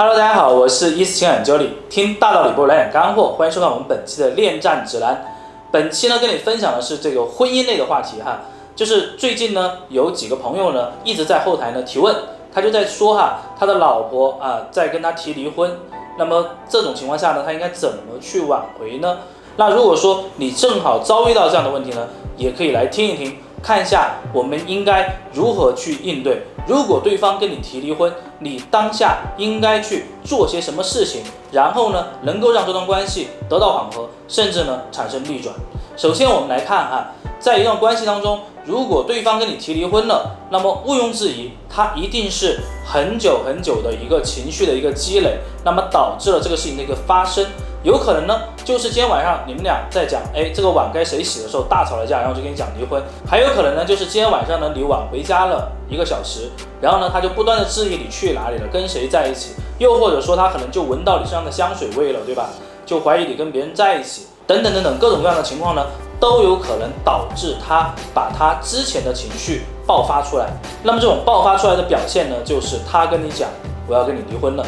好，我是伊思情感 Jody，，听大道理不如来点干货，欢迎收看我们本期的恋战指南。本期呢，跟你分享的是这个婚姻类的话题哈，就是最近呢，有几个朋友呢一直在后台呢提问，他就在说哈，他的老婆啊在跟他提离婚，那么这种情况下呢，他应该怎么去挽回呢？那如果说你正好遭遇到这样的问题呢，也可以来听一听，看一下我们应该如何去应对。如果对方跟你提离婚，你当下应该去做些什么事情，然后呢，能够让这段关系得到缓和，甚至呢产生逆转。首先，我们来看哈，在一段关系当中，如果对方跟你提离婚了，那么毋庸置疑，他一定是很久很久的一个情绪的一个积累，那么导致了这个事情的一个发生。有可能呢，就是今天晚上你们俩在讲，哎，这个碗该谁洗的时候大吵了架，然后就跟你讲离婚。还有可能呢，就是今天晚上呢，你晚回家了一个小时，然后呢，他就不断的质疑你去哪里了，跟谁在一起，又或者说他可能就闻到你身上的香水味了，对吧？就怀疑你跟别人在一起，等等等等各种各样的情况呢，都有可能导致他把他之前的情绪爆发出来。那么这种爆发出来的表现呢，就是他跟你讲，我要跟你离婚了。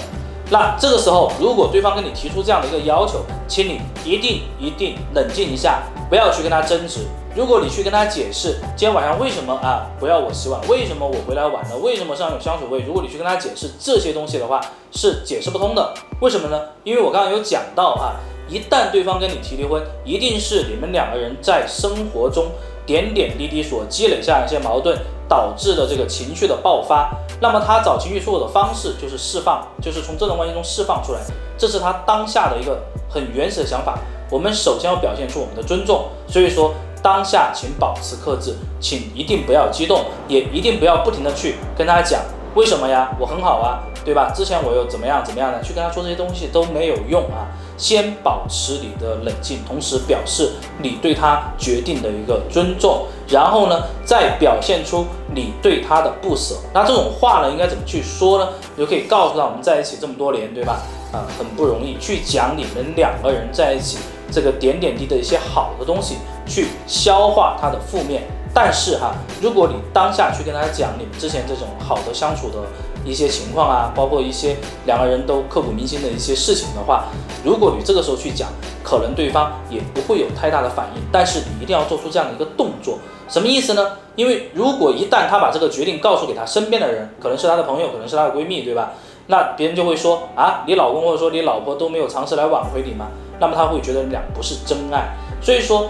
那这个时候，如果对方跟你提出这样的一个要求，请你一定一定冷静一下，不要去跟他争执。如果你去跟他解释今天晚上为什么啊不要我洗碗，为什么我回来晚了，为什么身上有香水味，如果你去跟他解释这些东西的话，是解释不通的。为什么呢？因为我刚刚有讲到啊，一旦对方跟你提离婚，一定是你们两个人在生活中点点滴滴所积累下一些矛盾。导致的这个情绪的爆发，那么他找情绪出口的方式就是释放，就是从这段关系中释放出来，这是他当下的一个很原始的想法。我们首先要表现出我们的尊重，所以说当下请保持克制，请一定不要激动，也一定不要不停的去跟他讲为什么呀，我很好啊，对吧？之前我又怎么样怎么样的，去跟他说这些东西都没有用啊。先保持你的冷静，同时表示你对他决定的一个尊重，然后呢，再表现出你对他的不舍。那这种话呢，应该怎么去说呢？就可以告诉他，我们在一起这么多年，对吧？啊，很不容易，去讲你们两个人在一起这个点点滴滴的一些好的东西，去消化他的负面。但是哈，如果你当下去跟他讲你们之前这种好的相处的一些情况啊，包括一些两个人都刻骨铭心的一些事情的话，如果你这个时候去讲，可能对方也不会有太大的反应。但是你一定要做出这样的一个动作，什么意思呢？因为如果一旦他把这个决定告诉给他身边的人，可能是他的朋友，可能是他的闺蜜，对吧？那别人就会说啊，你老公或者说你老婆都没有尝试来挽回你吗？那么他会觉得你俩不是真爱。所以说。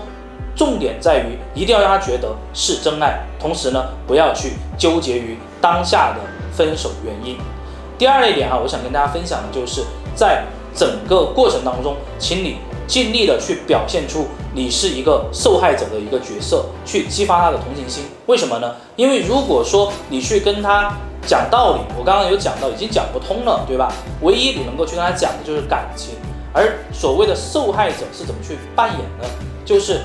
重点在于一定要让他觉得是真爱，同时呢，不要去纠结于当下的分手原因。第二一点哈，我想跟大家分享的就是在整个过程当中，请你尽力的去表现出你是一个受害者的一个角色，去激发他的同情心。为什么呢？因为如果说你去跟他讲道理，我刚刚有讲到已经讲不通了，对吧？唯一你能够去跟他讲的就是感情，而所谓的受害者是怎么去扮演呢？就是。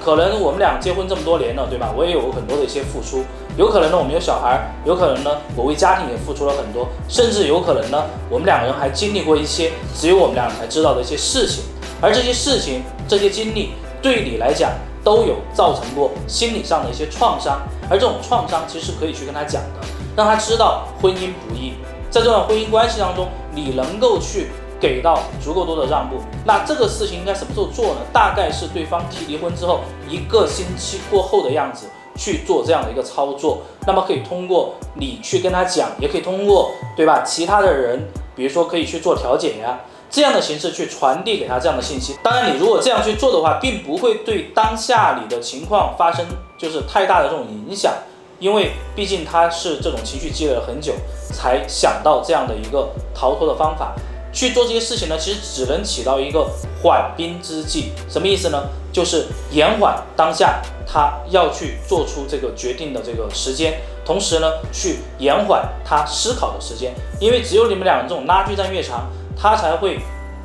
可能我们俩结婚这么多年了，对吧？我也有很多的一些付出，有可能呢，我们有小孩，有可能呢，我为家庭也付出了很多，甚至有可能呢，我们两个人还经历过一些只有我们俩才知道的一些事情，而这些事情、这些经历对你来讲都有造成过心理上的一些创伤，而这种创伤其实可以去跟他讲的，让他知道婚姻不易，在这段婚姻关系当中，你能够去。给到足够多的让步，那这个事情应该什么时候做呢？大概是对方提离婚之后一个星期过后的样子去做这样的一个操作。那么可以通过你去跟他讲，也可以通过对吧？其他的人，比如说可以去做调解呀，这样的形式去传递给他这样的信息。当然，你如果这样去做的话，并不会对当下你的情况发生就是太大的这种影响，因为毕竟他是这种情绪积累了很久才想到这样的一个逃脱的方法。去做这些事情呢，其实只能起到一个缓兵之计。什么意思呢？就是延缓当下他要去做出这个决定的这个时间，同时呢，去延缓他思考的时间。因为只有你们两人这种拉锯战越长，他才会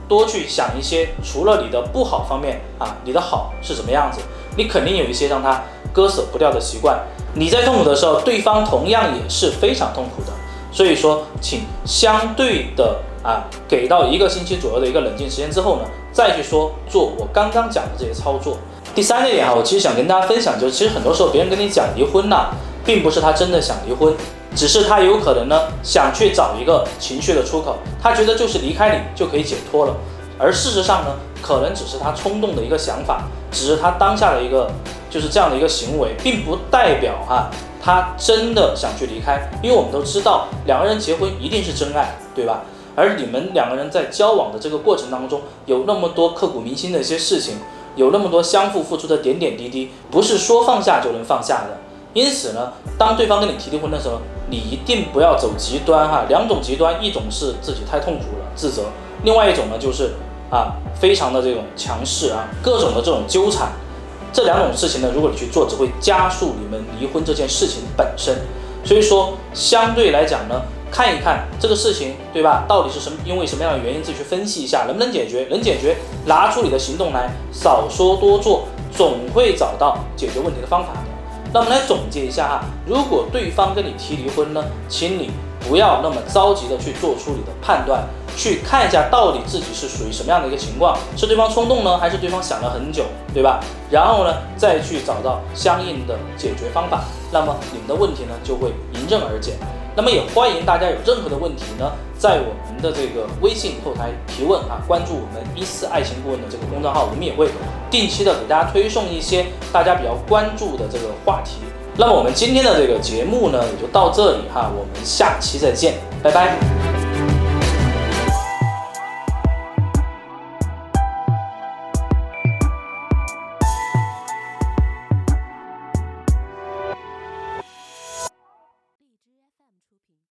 多去想一些除了你的不好方面啊，你的好是什么样子？你肯定有一些让他割舍不掉的习惯。你在痛苦的时候，对方同样也是非常痛苦的。所以说，请相对的。啊，给到一个星期左右的一个冷静时间之后呢，再去说做我刚刚讲的这些操作。第三个点哈，我其实想跟大家分享，就是其实很多时候别人跟你讲离婚呐，并不是他真的想离婚，只是他有可能呢想去找一个情绪的出口，他觉得就是离开你就可以解脱了，而事实上呢，可能只是他冲动的一个想法，只是他当下的一个就是这样的一个行为，并不代表哈他真的想去离开，因为我们都知道两个人结婚一定是真爱，对吧？而你们两个人在交往的这个过程当中，有那么多刻骨铭心的一些事情，有那么多相互付出的点点滴滴，不是说放下就能放下的。因此呢，当对方跟你提离婚的时候，你一定不要走极端哈。两种极端，一种是自己太痛苦了自责，另外一种呢就是啊非常的这种强势啊，各种的这种纠缠。这两种事情呢，如果你去做，只会加速你们离婚这件事情本身。所以说，相对来讲呢。看一看这个事情，对吧？到底是什么？因为什么样的原因？自己去分析一下，能不能解决？能解决，拿出你的行动来，少说多做，总会找到解决问题的方法的。那我们来总结一下哈，如果对方跟你提离婚呢，请你不要那么着急的去做出你的判断，去看一下到底自己是属于什么样的一个情况，是对方冲动呢，还是对方想了很久，对吧？然后呢，再去找到相应的解决方法，那么你们的问题呢就会迎刃而解。那么也欢迎大家有任何的问题呢，在我们的这个微信后台提问啊，关注我们一四爱情顾问的这个公众号，我们也会定期的给大家推送一些大家比较关注的这个话题。那么我们今天的这个节目呢，也就到这里哈，我们下期再见，拜拜。